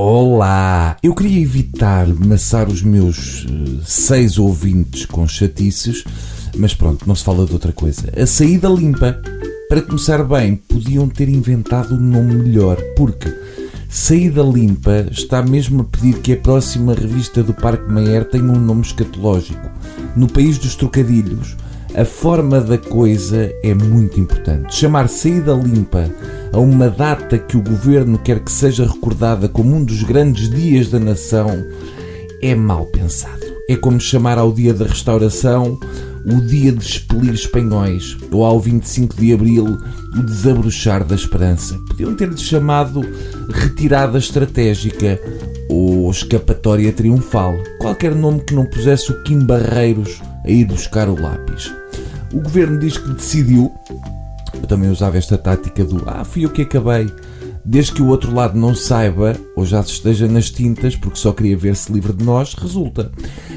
Olá! Eu queria evitar maçar os meus uh, seis ouvintes com chatices, mas pronto, não se fala de outra coisa. A saída limpa. Para começar bem, podiam ter inventado um nome melhor, porque Saída Limpa está mesmo a pedir que a próxima revista do Parque Mayer tenha um nome escatológico. No país dos trocadilhos, a forma da coisa é muito importante. Chamar Saída Limpa a uma data que o governo quer que seja recordada como um dos grandes dias da nação é mal pensado. É como chamar ao dia da restauração o dia de expelir espanhóis ou ao 25 de abril o desabrochar da esperança. Podiam ter-lhe chamado retirada estratégica ou escapatória triunfal. Qualquer nome que não pusesse o Kim Barreiros a ir buscar o lápis. O governo diz que decidiu eu também usava esta tática do ah, fui eu que acabei. Desde que o outro lado não saiba ou já se esteja nas tintas porque só queria ver-se livre de nós, resulta.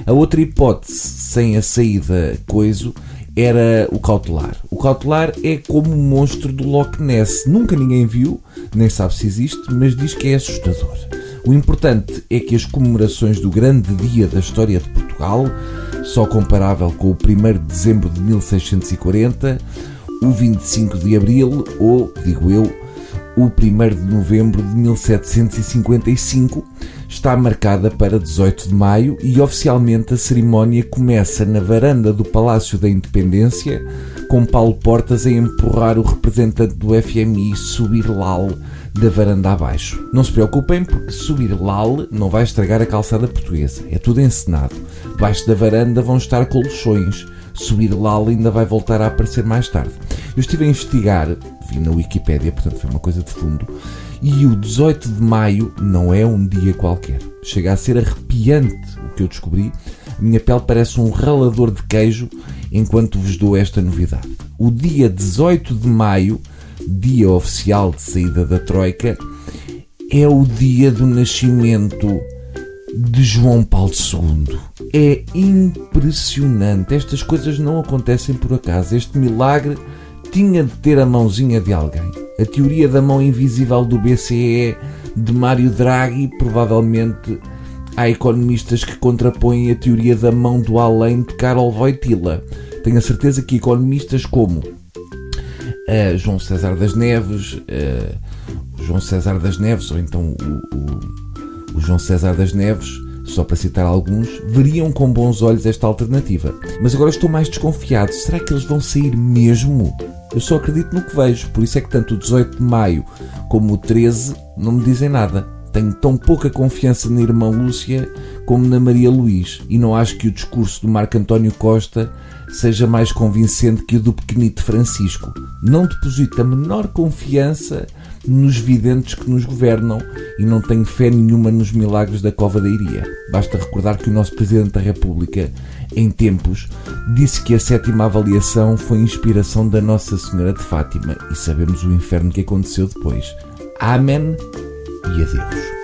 A outra hipótese, sem a saída coiso, era o cautelar. O cautelar é como o monstro do Loch Ness. Nunca ninguém viu, nem sabe se existe, mas diz que é assustador. O importante é que as comemorações do grande dia da história de Portugal, só comparável com o 1 de dezembro de 1640, o 25 de abril ou, digo eu, o 1 de novembro de 1755 está marcada para 18 de maio e oficialmente a cerimónia começa na varanda do Palácio da Independência, com Paulo Portas a empurrar o representante do FMI subir lal da varanda abaixo. Não se preocupem porque subir lal não vai estragar a calçada portuguesa. É tudo encenado. Debaixo da varanda vão estar colchões. Subir lal ainda vai voltar a aparecer mais tarde. Eu estive a investigar, vi na Wikipédia, portanto foi uma coisa de fundo, e o 18 de maio não é um dia qualquer. Chega a ser arrepiante o que eu descobri. A minha pele parece um ralador de queijo enquanto vos dou esta novidade. O dia 18 de maio, dia oficial de saída da Troika, é o dia do nascimento de João Paulo II. É impressionante. Estas coisas não acontecem por acaso. Este milagre tinha de ter a mãozinha de alguém. A teoria da mão invisível do BCE de Mário Draghi, provavelmente há economistas que contrapõem a teoria da mão do além de Karol Wojtyla. Tenho a certeza que economistas como uh, João César das Neves, uh, João César das Neves, ou então o, o, o João César das Neves, só para citar alguns, veriam com bons olhos esta alternativa. Mas agora estou mais desconfiado. Será que eles vão sair mesmo? Eu só acredito no que vejo, por isso é que tanto o 18 de maio como o 13 não me dizem nada. Tenho tão pouca confiança na irmã Lúcia como na Maria Luís e não acho que o discurso do Marco António Costa seja mais convincente que o do pequenito Francisco. Não deposito a menor confiança nos videntes que nos governam e não tenho fé nenhuma nos milagres da Cova da Iria. Basta recordar que o nosso Presidente da República, em tempos, disse que a sétima avaliação foi inspiração da Nossa Senhora de Fátima e sabemos o inferno que aconteceu depois. Amém e adeus.